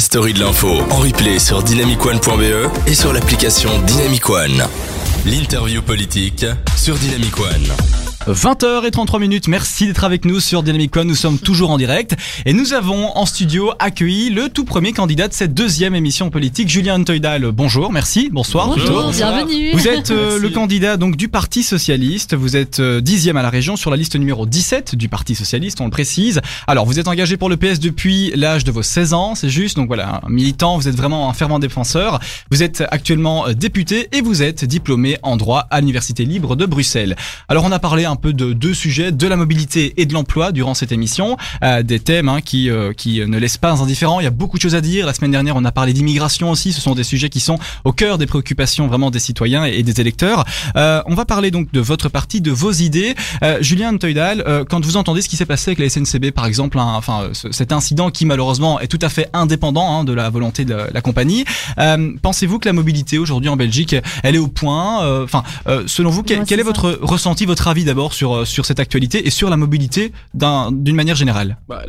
story de l'info en replay sur dynamicone.be et sur l'application Dynamic One. L'interview politique sur Dynamic One. 20h33 minutes, merci d'être avec nous sur Dynamic One, nous sommes toujours en direct et nous avons en studio accueilli le tout premier candidat de cette deuxième émission politique, Julien Toydal. Bonjour, merci, bonsoir. Bonjour, bienvenue. Vous êtes euh, le candidat donc du Parti Socialiste, vous êtes euh, dixième à la région sur la liste numéro 17 du Parti Socialiste, on le précise. Alors vous êtes engagé pour le PS depuis l'âge de vos 16 ans, c'est juste, donc voilà, un militant, vous êtes vraiment un fervent défenseur. Vous êtes actuellement euh, député et vous êtes diplômé en droit à l'Université libre de Bruxelles. Alors on a parlé un peu de deux sujets, de la mobilité et de l'emploi durant cette émission, euh, des thèmes hein, qui euh, qui ne laissent pas indifférents. Il y a beaucoup de choses à dire. La semaine dernière, on a parlé d'immigration aussi. Ce sont des sujets qui sont au cœur des préoccupations vraiment des citoyens et, des électeurs. Euh, on va parler donc de votre parti, de vos idées. Euh, Julien Teudal, euh, quand vous entendez ce qui s'est passé avec la SNCB, par exemple, hein, enfin ce- cet incident qui malheureusement est tout à fait indépendant hein, de la volonté de la compagnie, euh, pensez-vous que la mobilité aujourd'hui en Belgique, elle est au point euh, Enfin, euh, selon vous, quel, est c'est ça. votre ressenti, votre avis d'abord? Sur euh, sur cette actualité et sur la mobilité d'un- d'une manière générale Bah,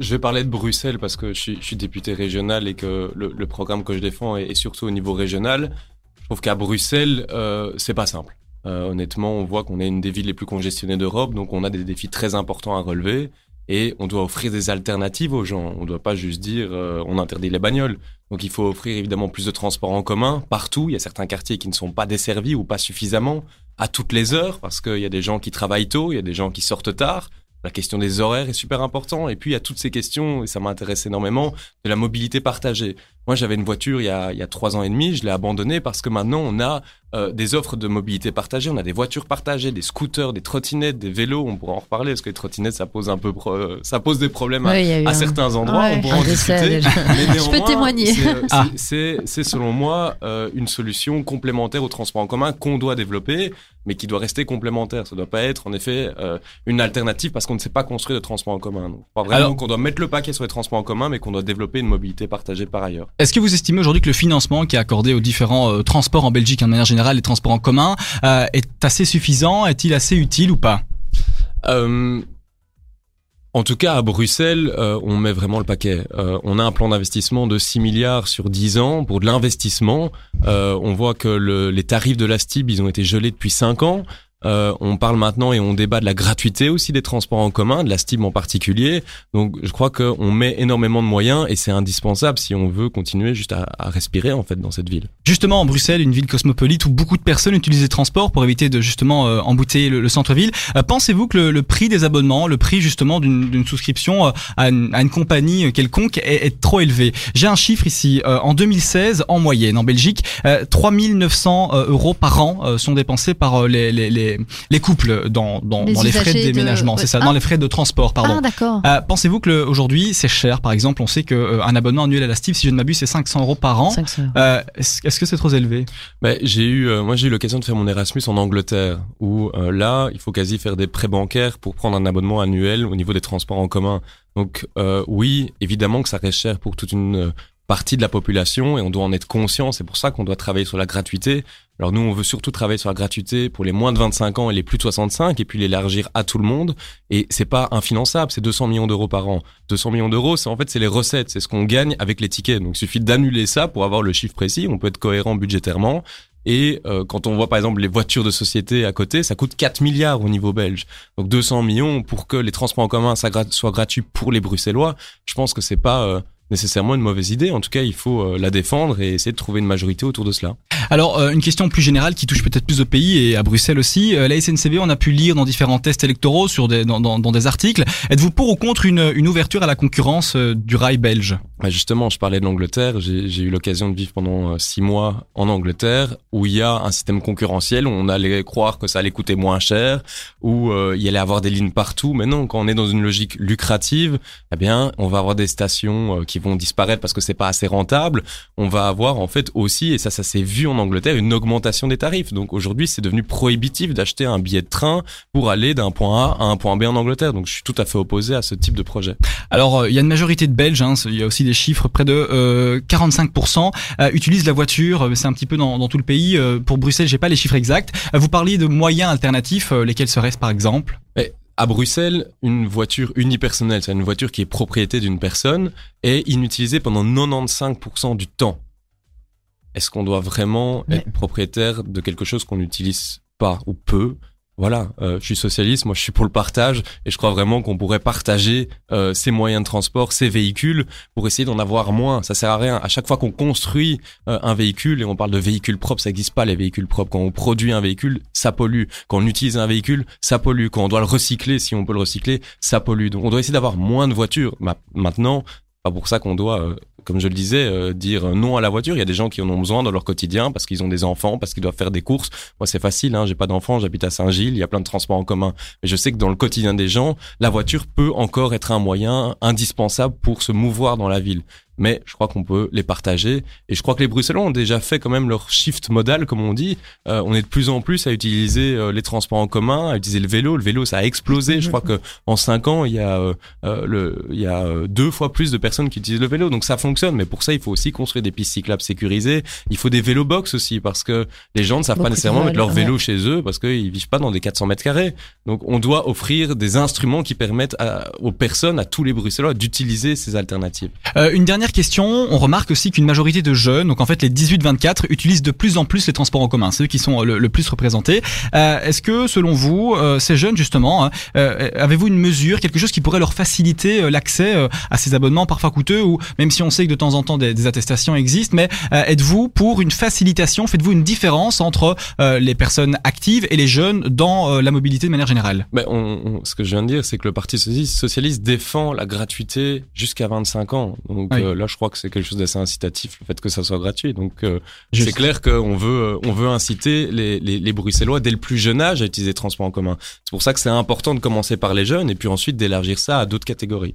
je vais parler de Bruxelles parce que je suis, député régional et que le, programme que je défends est, est surtout au niveau régional. Je trouve qu'à Bruxelles, euh, c'est pas simple. Euh, honnêtement, on voit qu'on est une des villes les plus congestionnées d'Europe, donc on a des défis très importants à relever et on doit offrir des alternatives aux gens. On ne doit pas juste dire euh, on interdit les bagnoles. Donc il faut offrir évidemment plus de transports en commun partout. Il y a certains quartiers qui ne sont pas desservis ou pas suffisamment à toutes les heures parce qu'il y a des gens qui travaillent tôt, il y a des gens qui sortent tard. La question des horaires est super important. Et puis, il y a toutes ces questions, et ça m'intéresse énormément, de la mobilité partagée. Moi, j'avais une voiture il y, a, il y a trois ans et demi, je l'ai abandonnée parce que maintenant, on a euh, des offres de mobilité partagée. On a des voitures partagées, des scooters, des trottinettes, des vélos. On pourra en reparler parce que les trottinettes, ça pose un peu, pro- euh, ça pose des problèmes à, Ouais, il y a eu à un- certains endroits. Ouais, on pourra en discuter. déjà. Mais Je peux témoigner. c'est, euh, Ah. selon moi euh, une solution complémentaire au transport en commun qu'on doit développer, mais qui doit rester complémentaire. Ça doit pas être en effet euh, une alternative parce qu'on ne sait pas construire de transport en commun. Donc, je crois vraiment Alors- qu'on doit mettre le paquet sur les transports en commun, mais qu'on doit développer une mobilité partagée par ailleurs. Est-ce que vous estimez aujourd'hui que le financement qui est accordé aux différents euh, transports en Belgique, de manière générale, les transports en commun, euh, est assez suffisant Est-il assez utile ou pas? Euh, en tout cas, à Bruxelles, on met vraiment le paquet. On a un plan d'investissement de 6 milliards sur 10 ans pour de l'investissement. On voit que le- les tarifs de la STIB, ils ont été gelés depuis 5 ans. Euh, on parle maintenant et on débat de la gratuité aussi des transports en commun, de la STIB en particulier. Donc, je crois qu'on met énormément de moyens et c'est indispensable si on veut continuer juste à, respirer en fait dans cette ville. Justement, en Bruxelles, une ville cosmopolite où beaucoup de personnes utilisent les transports pour éviter de justement euh, embouteiller le, le centre-ville, euh, pensez-vous que le, prix des abonnements, le prix justement d'une souscription euh, à, une, compagnie quelconque est, est trop élevé? J'ai un chiffre ici. euh, en 2016, en moyenne, en Belgique, euh, 3900 euh, euros par an sont dépensés par euh, les, les, les, les couples dans, dans, Les dans les frais de déménagement. C'est ça, Ah. dans les frais de transport, pardon. Ah, d'accord. Euh, Pensez-vous que aujourd'hui c'est cher? Par exemple, on sait qu'un abonnement annuel à la STIB, si je ne m'abuse, c'est 500 euros par an. 500 euros. Euh, Est-ce est-ce que c'est trop élevé? Ben, j'ai eu, euh, moi j'ai eu l'occasion de faire mon Erasmus en Angleterre, où euh, là, il faut quasi faire des prêts bancaires pour prendre un abonnement annuel au niveau des transports en commun. Donc euh, oui, évidemment que ça reste cher pour toute une euh, partie de la population et on doit en être conscient. C'est pour ça qu'on doit travailler sur la gratuité. Alors nous, on veut surtout travailler sur la gratuité pour les moins de 25 ans et les plus de 65 et puis l'élargir à tout le monde. Et c'est pas infinançable, c'est 200 millions d'euros par an. 200 millions d'euros, c'est en fait c'est les recettes, c'est ce qu'on gagne avec les tickets. Donc il suffit d'annuler ça pour avoir le chiffre précis. On peut être cohérent budgétairement. Et euh, quand on voit par exemple les voitures de société à côté, ça coûte 4 milliards au niveau belge. Donc 200 millions pour que les transports en commun soient gratuits pour les Bruxellois. Je pense que c'est pas euh, nécessairement une mauvaise idée. En tout cas, il faut euh, la défendre et essayer de trouver une majorité autour de cela. Alors, euh, une question plus générale qui touche peut-être plus de pays et à Bruxelles aussi. Euh, la SNCB, on a pu lire dans différents tests électoraux, sur des, dans, dans, dans des articles. Êtes-vous pour ou contre une, une ouverture à la concurrence du rail belge? Bah, justement, je parlais de l'Angleterre. J'ai eu l'occasion de vivre pendant six mois en Angleterre, où il y a un système concurrentiel, où on allait croire que ça allait coûter moins cher, où euh, il y allait avoir des lignes partout. Mais non, quand on est dans une logique lucrative, eh bien, on va avoir des stations euh, qui vont disparaître parce que c'est pas assez rentable. On va avoir en fait aussi, et ça, ça s'est vu en Angleterre, une augmentation des tarifs. Donc aujourd'hui, c'est devenu prohibitif d'acheter un billet de train pour aller d'un point A à un point B en Angleterre. Donc je suis tout à fait opposé à ce type de projet. Alors, euh, il y a une majorité de Belges, hein, il y a aussi des chiffres, près de euh, 45% euh, utilisent la voiture, euh, c'est un petit peu dans, dans tout le pays. Euh, pour Bruxelles, j'ai pas les chiffres exacts. Euh, vous parliez de moyens alternatifs, euh, lesquels seraient-ce par exemple? À Bruxelles, une voiture unipersonnelle, c'est une voiture qui est propriété d'une personne, est inutilisée pendant 95% du temps. Est-ce qu'on doit vraiment être propriétaire de quelque chose qu'on n'utilise pas ou peu? Voilà, euh, je suis socialiste, moi je suis pour le partage et je crois vraiment qu'on pourrait partager euh, ces moyens de transport, ces véhicules pour essayer d'en avoir moins. Ça sert à rien. À chaque fois qu'on construit euh, un véhicule et on parle de véhicules propres, ça n'existe pas les véhicules propres. Quand on produit un véhicule, ça pollue. Quand on utilise un véhicule, ça pollue. Quand on doit le recycler, si on peut le recycler, ça pollue. Donc on doit essayer d'avoir moins de voitures. Maintenant, pour ça qu'on doit, euh, comme je le disais, euh, dire non à la voiture. Il y a des gens qui en ont besoin dans leur quotidien parce qu'ils ont des enfants, parce qu'ils doivent faire des courses. Moi, c'est facile, hein, j'ai pas d'enfants, j'habite à Saint-Gilles, il y a plein de transports en commun. Mais je sais que dans le quotidien des gens, la voiture peut encore être un moyen indispensable pour se mouvoir dans la ville mais je crois qu'on peut les partager. Et je crois que les Bruxellois ont déjà fait quand même leur shift modal, comme on dit. Euh, on est de plus en plus à utiliser euh, les transports en commun, à utiliser le vélo. Le vélo, ça a explosé. Je crois que en cinq ans, il y a euh, le, il y a deux fois plus de personnes qui utilisent le vélo. Donc ça fonctionne. Mais pour ça, il faut aussi construire des pistes cyclables sécurisées. Il faut des vélo box aussi parce que les gens ne savent pas nécessairement mettre leur vélo chez eux parce qu'ils vivent pas dans des 400 mètres carrés. Donc on doit offrir des instruments qui permettent aux personnes, à tous les Bruxellois, d'utiliser ces alternatives. une dernière question, on remarque aussi qu'une majorité de jeunes, donc en fait les 18-24, utilisent de plus en plus les transports en commun, c'est eux qui sont le, plus représentés. Euh, est-ce que selon vous, euh, ces jeunes justement, hein, euh, avez-vous une mesure, quelque chose qui pourrait leur faciliter l'accès à ces abonnements parfois coûteux ou même si on sait que de temps en temps des, attestations existent, mais êtes-vous pour une facilitation, faites-vous une différence entre les personnes actives et les jeunes dans la mobilité de manière générale? Ben, Ce que je viens de dire, c'est que le Parti socialiste défend la gratuité jusqu'à 25 ans. Donc là, je crois que c'est quelque chose d'assez incitatif, le fait que ça soit gratuit. Donc, euh, c'est clair qu'on veut, on veut inciter les, les, les, Bruxellois dès le plus jeune âge à utiliser les transports en commun. C'est pour ça que c'est important de commencer par les jeunes et puis ensuite d'élargir ça à d'autres catégories.